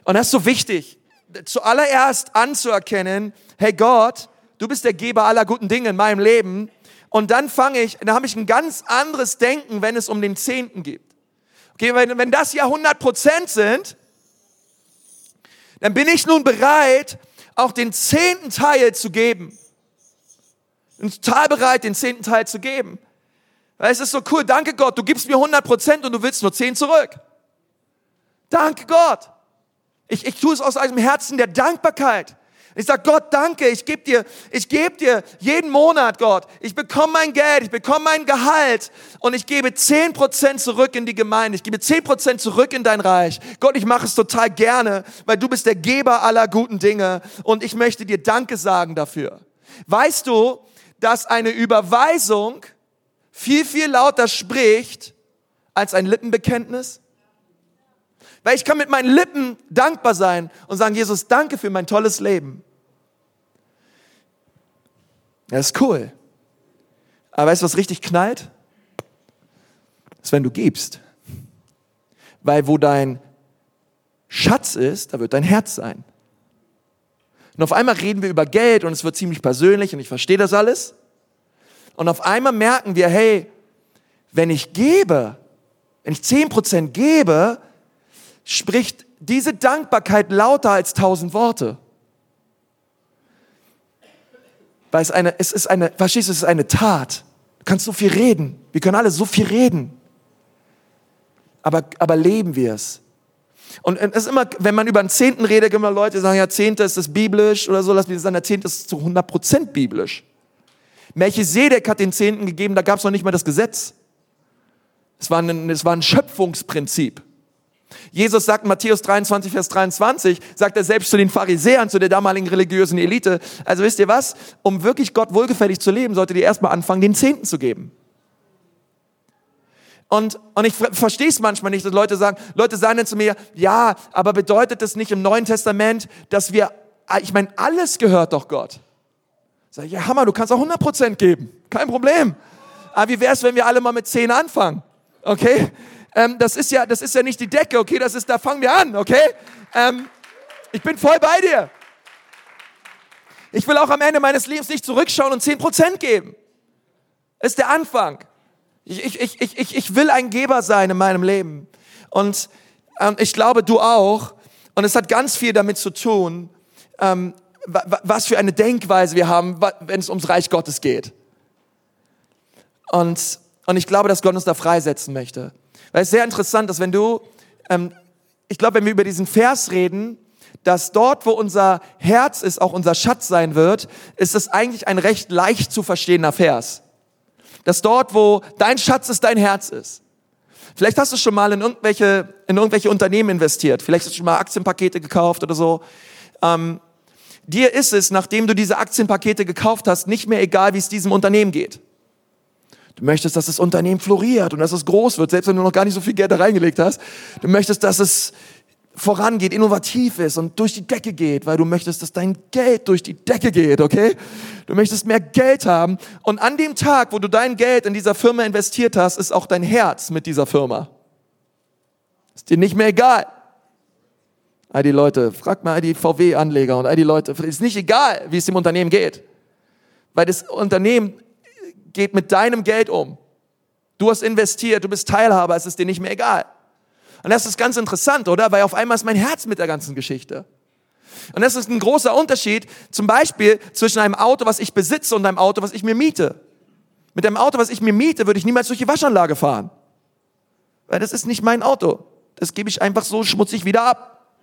Und das ist so wichtig, zuallererst anzuerkennen, hey Gott, du bist der Geber aller guten Dinge in meinem Leben. Und dann fange ich, dann habe ich ein ganz anderes Denken, wenn es um den Zehnten geht. Okay, wenn, wenn das ja 100 Prozent sind, dann bin ich nun bereit, auch den zehnten Teil zu geben. Bin total bereit, den zehnten Teil zu geben. Weil es ist so cool, danke Gott, du gibst mir 100 Prozent und du willst nur 10 zurück. Danke Gott. Ich, ich tue es aus einem Herzen der Dankbarkeit. Ich sage, Gott, danke, ich gebe dir, ich gebe dir jeden Monat, Gott, ich bekomme mein Geld, ich bekomme mein Gehalt und ich gebe zehn Prozent zurück in die Gemeinde, ich gebe zehn Prozent zurück in dein Reich. Gott, ich mache es total gerne, weil du bist der Geber aller guten Dinge und ich möchte dir Danke sagen dafür. Weißt du, dass eine Überweisung viel, viel lauter spricht als ein Lippenbekenntnis? Weil ich kann mit meinen Lippen dankbar sein und sagen, Jesus, danke für mein tolles Leben. Das ist cool. Aber weißt du, was richtig knallt? Das ist, wenn du gibst. Weil wo dein Schatz ist, da wird dein Herz sein. Und auf einmal reden wir über Geld und es wird ziemlich persönlich und ich verstehe das alles. Und auf einmal merken wir, hey, wenn ich gebe, wenn ich zehn Prozent gebe, spricht diese Dankbarkeit lauter als tausend Worte. Weil es eine, es ist eine, verstehst du, es ist eine Tat. Du kannst so viel reden. Wir können alle so viel reden. Aber, aber leben wir es? Und es ist immer, wenn man über einen Zehnten redet, immer Leute sagen, ja, Zehnte ist das biblisch oder so, lass mich sagen, der Zehnte ist zu 100 Prozent biblisch. Melchisedek hat den Zehnten gegeben, da gab es noch nicht mal das Gesetz. Es war ein, es war ein Schöpfungsprinzip. Jesus sagt in Matthäus 23, Vers 23, sagt er selbst zu den Pharisäern, zu der damaligen religiösen Elite, also wisst ihr was, um wirklich Gott wohlgefällig zu leben, solltet ihr erstmal anfangen, den Zehnten zu geben. Und, und ich verstehe es manchmal nicht, dass Leute sagen, Leute sagen dann zu mir, ja, aber bedeutet das nicht im Neuen Testament, dass wir, ich meine, alles gehört doch Gott. Sag ich, ja, Hammer, du kannst auch 100% geben, kein Problem. Aber wie wäre es, wenn wir alle mal mit 10 anfangen? Okay? Ähm, das ist ja, das ist ja nicht die Decke, okay? Das ist, da fangen wir an, okay? Ähm, ich bin voll bei dir. Ich will auch am Ende meines Lebens nicht zurückschauen und 10% geben. Das ist der Anfang. Ich, ich, ich, ich, ich will ein Geber sein in meinem Leben. Und ähm, ich glaube, du auch. Und es hat ganz viel damit zu tun, ähm, was für eine Denkweise wir haben, wenn es ums Reich Gottes geht. Und, und ich glaube, dass Gott uns da freisetzen möchte. Weil es ist sehr interessant, dass wenn du, ähm, ich glaube, wenn wir über diesen Vers reden, dass dort, wo unser Herz ist, auch unser Schatz sein wird, ist es eigentlich ein recht leicht zu verstehender Vers. Dass dort, wo dein Schatz ist, dein Herz ist. Vielleicht hast du schon mal in irgendwelche, in irgendwelche Unternehmen investiert. Vielleicht hast du schon mal Aktienpakete gekauft oder so. Ähm, dir ist es, nachdem du diese Aktienpakete gekauft hast, nicht mehr egal, wie es diesem Unternehmen geht. Du möchtest, dass das Unternehmen floriert und dass es groß wird, selbst wenn du noch gar nicht so viel Geld da reingelegt hast. Du möchtest, dass es vorangeht, innovativ ist und durch die Decke geht, weil du möchtest, dass dein Geld durch die Decke geht, okay? Du möchtest mehr Geld haben und an dem Tag, wo du dein Geld in dieser Firma investiert hast, ist auch dein Herz mit dieser Firma. Ist dir nicht mehr egal. All die Leute, frag mal all die VW-Anleger und all die Leute, ist nicht egal, wie es dem Unternehmen geht. Weil das Unternehmen geht mit deinem Geld um. Du hast investiert, du bist Teilhaber, es ist dir nicht mehr egal. Und das ist ganz interessant, oder? Weil auf einmal ist mein Herz mit der ganzen Geschichte. Und das ist ein großer Unterschied, zum Beispiel zwischen einem Auto, was ich besitze, und einem Auto, was ich mir miete. Mit einem Auto, was ich mir miete, würde ich niemals durch die Waschanlage fahren. Weil das ist nicht mein Auto. Das gebe ich einfach so schmutzig wieder ab.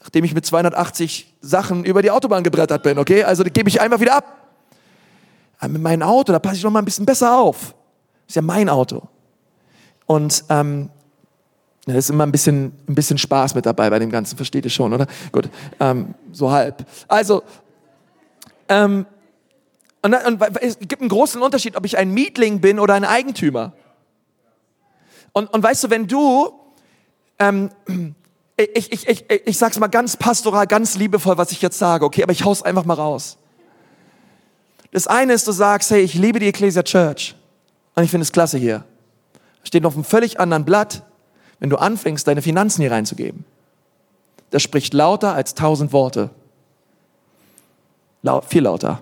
Nachdem ich mit 280 Sachen über die Autobahn gebrettert bin, okay? Also das gebe ich einfach wieder ab. Aber mit meinem Auto, da passe ich noch mal ein bisschen besser auf. Ist ja mein Auto. Und ähm, da ist immer ein bisschen, ein bisschen Spaß mit dabei bei dem Ganzen, versteht ihr schon, oder? Gut, ähm, so halb. Also, ähm, und, und, es gibt einen großen Unterschied, ob ich ein Mietling bin oder ein Eigentümer. Und, und weißt du, wenn du, ähm, ich, ich, ich, ich, ich sag's mal ganz pastoral, ganz liebevoll, was ich jetzt sage, okay, aber ich hau's einfach mal raus. Das eine ist, du sagst, hey, ich liebe die Ecclesia Church. Und ich finde es klasse hier. Steht auf einem völlig anderen Blatt, wenn du anfängst, deine Finanzen hier reinzugeben. Das spricht lauter als tausend Worte. Laut, viel lauter.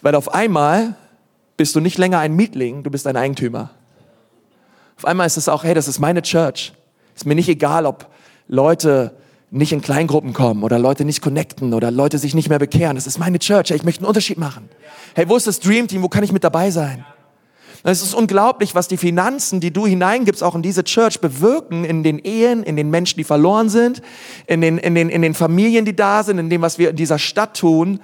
Weil auf einmal bist du nicht länger ein Mietling, du bist ein Eigentümer. Auf einmal ist es auch, hey, das ist meine Church. Ist mir nicht egal, ob Leute nicht in Kleingruppen kommen oder Leute nicht connecten oder Leute sich nicht mehr bekehren. Das ist meine Church. Hey, ich möchte einen Unterschied machen. Hey, wo ist das Dream Team? Wo kann ich mit dabei sein? Es ist unglaublich, was die Finanzen, die du hineingibst, auch in diese Church bewirken, in den Ehen, in den Menschen, die verloren sind, in den, in den, in den Familien, die da sind, in dem, was wir in dieser Stadt tun.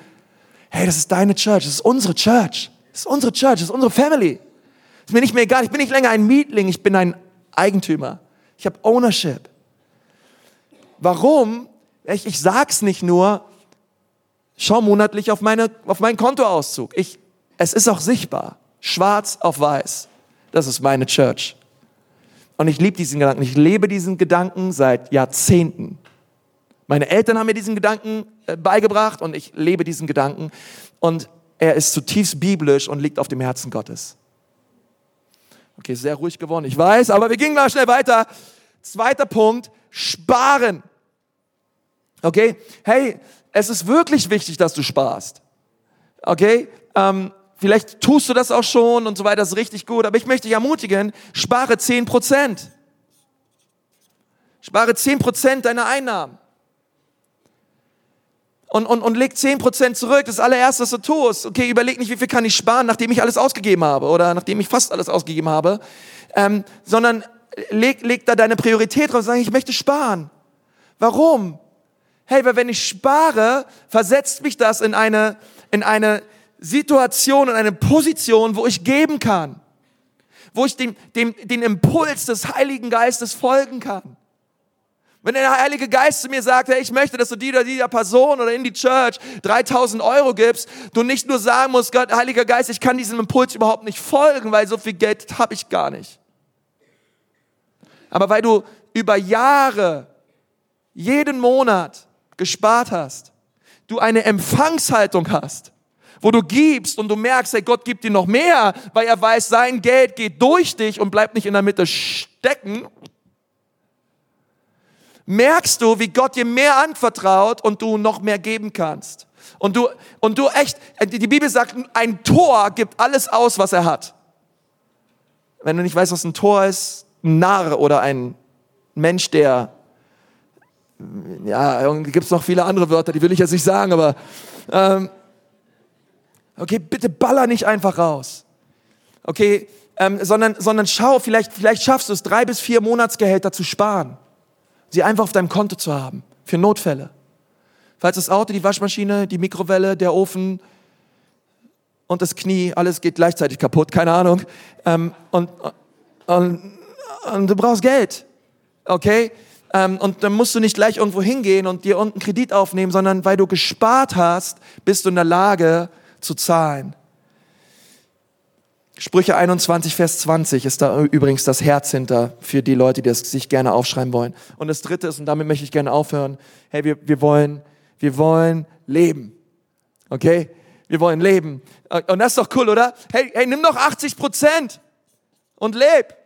Hey, das ist deine Church, das ist unsere Church. Das ist unsere Church, das ist unsere Family. Ist mir nicht mehr egal, ich bin nicht länger ein Mietling, ich bin ein Eigentümer. Ich habe Ownership. Warum? Ich, ich sag's nicht nur, schau monatlich auf, meine, auf meinen Kontoauszug. Ich, es ist auch sichtbar. Schwarz auf weiß. Das ist meine Church. Und ich liebe diesen Gedanken. Ich lebe diesen Gedanken seit Jahrzehnten. Meine Eltern haben mir diesen Gedanken äh, beigebracht und ich lebe diesen Gedanken. Und er ist zutiefst biblisch und liegt auf dem Herzen Gottes. Okay, sehr ruhig geworden, ich weiß, aber wir gingen mal schnell weiter. Zweiter Punkt, sparen. Okay? Hey, es ist wirklich wichtig, dass du sparst. Okay? Ähm, vielleicht tust du das auch schon und so weiter, das ist richtig gut, aber ich möchte dich ermutigen, spare 10%. Spare 10% deiner Einnahmen. Und, und, und leg 10% zurück. Das allererste, was du tust. Okay, überleg nicht, wie viel kann ich sparen, nachdem ich alles ausgegeben habe oder nachdem ich fast alles ausgegeben habe, ähm, sondern leg, leg da deine Priorität drauf und sag, ich möchte sparen. Warum? Hey, weil wenn ich spare, versetzt mich das in eine, in eine Situation, in eine Position, wo ich geben kann. Wo ich dem, dem, den Impuls des Heiligen Geistes folgen kann. Wenn der Heilige Geist zu mir sagt, hey, ich möchte, dass du die oder dieser Person oder in die Church 3000 Euro gibst, du nicht nur sagen musst, Gott, Heiliger Geist, ich kann diesem Impuls überhaupt nicht folgen, weil so viel Geld habe ich gar nicht. Aber weil du über Jahre, jeden Monat gespart hast, du eine Empfangshaltung hast wo du gibst und du merkst, hey, Gott gibt dir noch mehr, weil er weiß, sein Geld geht durch dich und bleibt nicht in der Mitte stecken, merkst du, wie Gott dir mehr anvertraut und du noch mehr geben kannst. Und du, und du echt, die Bibel sagt, ein Tor gibt alles aus, was er hat. Wenn du nicht weißt, was ein Tor ist, Narr oder ein Mensch, der, ja, gibt es noch viele andere Wörter, die will ich jetzt nicht sagen, aber, ähm, okay, bitte baller nicht einfach raus. Okay, ähm, sondern, sondern schau, vielleicht, vielleicht schaffst du es, drei bis vier Monatsgehälter zu sparen. Sie einfach auf deinem Konto zu haben, für Notfälle. Falls das Auto, die Waschmaschine, die Mikrowelle, der Ofen und das Knie, alles geht gleichzeitig kaputt, keine Ahnung. Ähm, und, und, und du brauchst Geld, okay? Ähm, und dann musst du nicht gleich irgendwo hingehen und dir unten Kredit aufnehmen, sondern weil du gespart hast, bist du in der Lage zu zahlen. Sprüche 21, Vers 20 ist da übrigens das Herz hinter für die Leute, die das sich gerne aufschreiben wollen. Und das dritte ist, und damit möchte ich gerne aufhören, hey, wir, wir wollen, wir wollen leben. Okay? Wir wollen leben. Und das ist doch cool, oder? Hey, hey, nimm doch 80 Prozent und leb.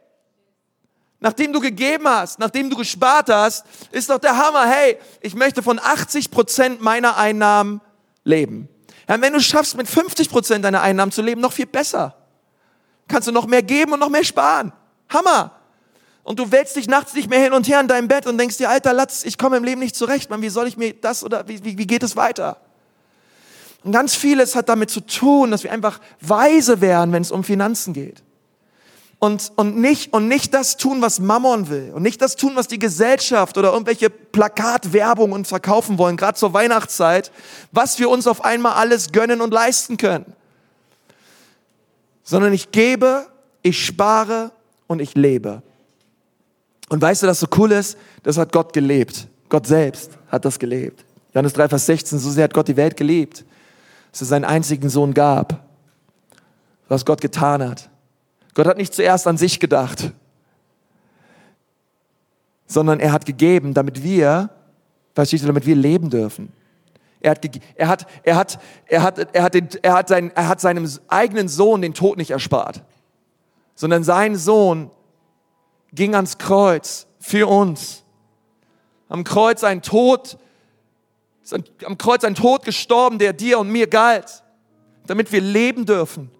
Nachdem du gegeben hast, nachdem du gespart hast, ist doch der Hammer. Hey, ich möchte von 80 Prozent meiner Einnahmen leben. Ja, wenn du schaffst, mit 50 Prozent deiner Einnahmen zu leben, noch viel besser kannst du noch mehr geben und noch mehr sparen. Hammer. Und du wälzt dich nachts nicht mehr hin und her in deinem Bett und denkst dir, alter Latz, ich komme im Leben nicht zurecht, Mann, wie soll ich mir das oder wie, wie, wie geht es weiter? Und ganz vieles hat damit zu tun, dass wir einfach weise werden, wenn es um Finanzen geht. Und, und, nicht, und nicht das tun, was Mammon will. Und nicht das tun, was die Gesellschaft oder irgendwelche Plakatwerbung uns verkaufen wollen, gerade zur Weihnachtszeit, was wir uns auf einmal alles gönnen und leisten können sondern ich gebe, ich spare und ich lebe. Und weißt du, was so cool ist? Das hat Gott gelebt. Gott selbst hat das gelebt. Johannes 3, Vers 16, so sehr hat Gott die Welt geliebt, dass es seinen einzigen Sohn gab, was Gott getan hat. Gott hat nicht zuerst an sich gedacht, sondern er hat gegeben, damit wir, verstehst du, damit wir leben dürfen. Er hat, er hat, er hat, er hat, er hat, seinem eigenen Sohn den Tod nicht erspart, sondern sein Sohn ging ans Kreuz für uns. Am Kreuz ein Tod, am Kreuz ein Tod gestorben, der dir und mir galt, damit wir leben dürfen.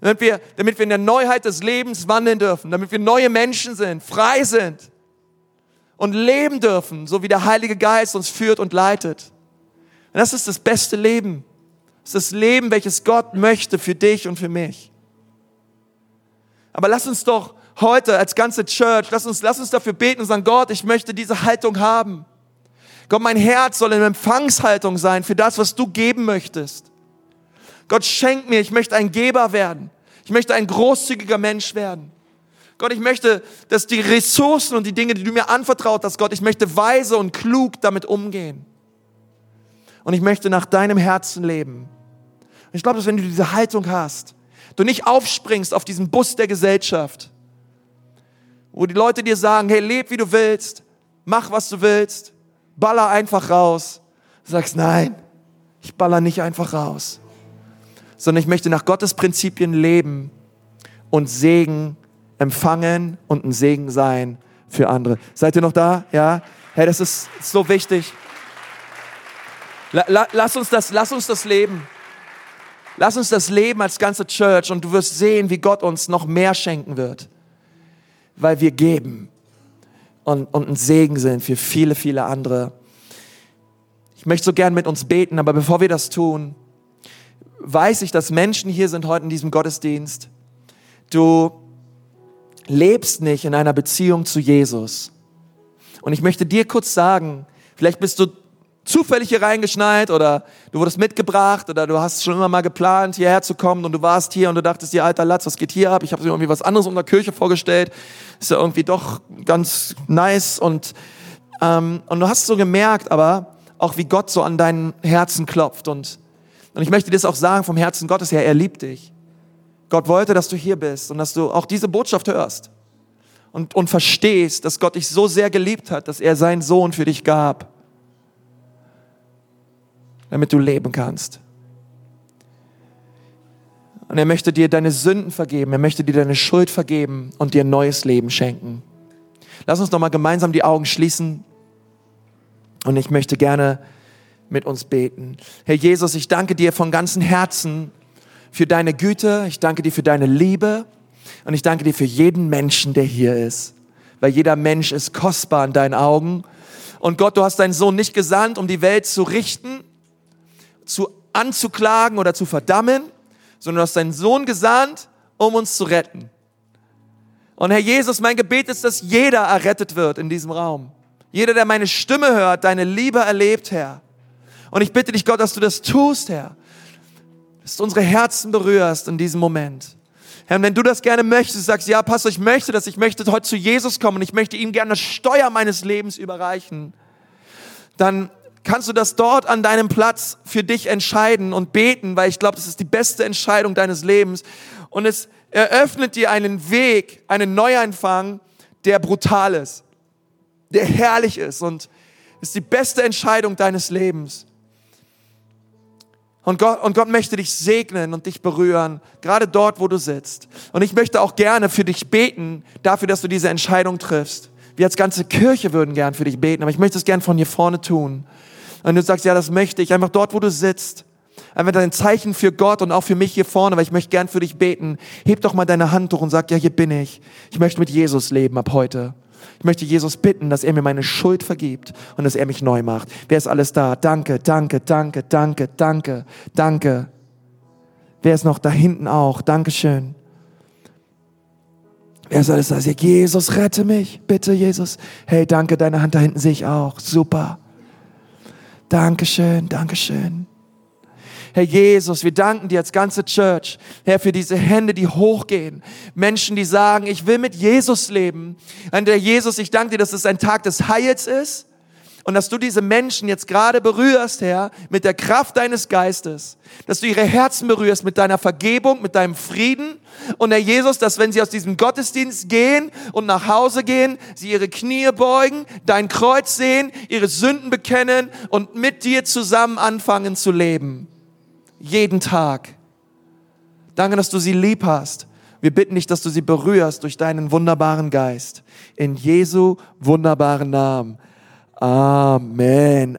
Damit wir, damit wir in der Neuheit des Lebens wandeln dürfen, damit wir neue Menschen sind, frei sind und leben dürfen, so wie der Heilige Geist uns führt und leitet. Und das ist das beste Leben. Das ist das Leben, welches Gott möchte für dich und für mich. Aber lass uns doch heute als ganze Church, lass uns, lass uns dafür beten und sagen, Gott, ich möchte diese Haltung haben. Gott, mein Herz soll in Empfangshaltung sein für das, was du geben möchtest. Gott, schenk mir, ich möchte ein Geber werden. Ich möchte ein großzügiger Mensch werden. Gott, ich möchte, dass die Ressourcen und die Dinge, die du mir anvertraut hast, Gott, ich möchte weise und klug damit umgehen und ich möchte nach deinem Herzen leben. Und ich glaube, dass wenn du diese Haltung hast, du nicht aufspringst auf diesen Bus der Gesellschaft, wo die Leute dir sagen, hey, leb wie du willst, mach was du willst, baller einfach raus. Du sagst, nein, ich baller nicht einfach raus, sondern ich möchte nach Gottes Prinzipien leben und Segen empfangen und ein Segen sein für andere. Seid ihr noch da? Ja? Hey, das ist so wichtig. Lass uns das, lass uns das leben. Lass uns das leben als ganze Church und du wirst sehen, wie Gott uns noch mehr schenken wird, weil wir geben und, und ein Segen sind für viele, viele andere. Ich möchte so gern mit uns beten, aber bevor wir das tun, weiß ich, dass Menschen hier sind heute in diesem Gottesdienst. Du lebst nicht in einer Beziehung zu Jesus. Und ich möchte dir kurz sagen, vielleicht bist du zufällig hier reingeschneit oder du wurdest mitgebracht oder du hast schon immer mal geplant, hierher zu kommen und du warst hier und du dachtest dir, alter Latz, was geht hier ab? Ich habe mir irgendwie was anderes unter Kirche vorgestellt. Ist ja irgendwie doch ganz nice und, ähm, und du hast so gemerkt, aber auch wie Gott so an deinen Herzen klopft und, und ich möchte dir das auch sagen vom Herzen Gottes her, er liebt dich. Gott wollte, dass du hier bist und dass du auch diese Botschaft hörst und, und verstehst, dass Gott dich so sehr geliebt hat, dass er seinen Sohn für dich gab damit du leben kannst. Und er möchte dir deine Sünden vergeben, er möchte dir deine Schuld vergeben und dir ein neues Leben schenken. Lass uns doch mal gemeinsam die Augen schließen. Und ich möchte gerne mit uns beten. Herr Jesus, ich danke dir von ganzem Herzen für deine Güte. Ich danke dir für deine Liebe. Und ich danke dir für jeden Menschen, der hier ist. Weil jeder Mensch ist kostbar in deinen Augen. Und Gott, du hast deinen Sohn nicht gesandt, um die Welt zu richten, zu anzuklagen oder zu verdammen, sondern du hast deinen Sohn gesandt, um uns zu retten. Und Herr Jesus, mein Gebet ist, dass jeder errettet wird in diesem Raum. Jeder, der meine Stimme hört, deine Liebe erlebt, Herr. Und ich bitte dich, Gott, dass du das tust, Herr. Dass du unsere Herzen berührst in diesem Moment. Herr, wenn du das gerne möchtest, sagst, ja, Pastor, ich möchte das, ich möchte heute zu Jesus kommen ich möchte ihm gerne das Steuer meines Lebens überreichen, dann kannst du das dort an deinem Platz für dich entscheiden und beten, weil ich glaube, das ist die beste Entscheidung deines Lebens. Und es eröffnet dir einen Weg, einen Neuanfang, der brutal ist, der herrlich ist und ist die beste Entscheidung deines Lebens. Und Gott, und Gott möchte dich segnen und dich berühren, gerade dort, wo du sitzt. Und ich möchte auch gerne für dich beten, dafür, dass du diese Entscheidung triffst. Wir als ganze Kirche würden gern für dich beten, aber ich möchte es gern von hier vorne tun. Und du sagst, ja, das möchte ich, einfach dort, wo du sitzt. Einfach dein Zeichen für Gott und auch für mich hier vorne, weil ich möchte gern für dich beten. Heb doch mal deine Hand hoch und sag, ja, hier bin ich. Ich möchte mit Jesus leben ab heute. Ich möchte Jesus bitten, dass er mir meine Schuld vergibt und dass er mich neu macht. Wer ist alles da? Danke, danke, danke, danke, danke, danke. Wer ist noch da hinten auch? Dankeschön. Wer ist alles da? Jesus, rette mich, bitte, Jesus. Hey, danke, deine Hand da hinten sehe ich auch. Super. Dankeschön, Dankeschön. Herr Jesus, wir danken dir als ganze Church, Herr, für diese Hände, die hochgehen. Menschen, die sagen, ich will mit Jesus leben. Und der Jesus, ich danke dir, dass es ein Tag des Heils ist und dass du diese Menschen jetzt gerade berührst, Herr, mit der Kraft deines Geistes, dass du ihre Herzen berührst mit deiner Vergebung, mit deinem Frieden und Herr Jesus, dass wenn sie aus diesem Gottesdienst gehen und nach Hause gehen, sie ihre Knie beugen, dein Kreuz sehen, ihre Sünden bekennen und mit dir zusammen anfangen zu leben jeden Tag. Danke, dass du sie lieb hast. Wir bitten dich, dass du sie berührst durch deinen wunderbaren Geist. In Jesu wunderbaren Namen. Amen.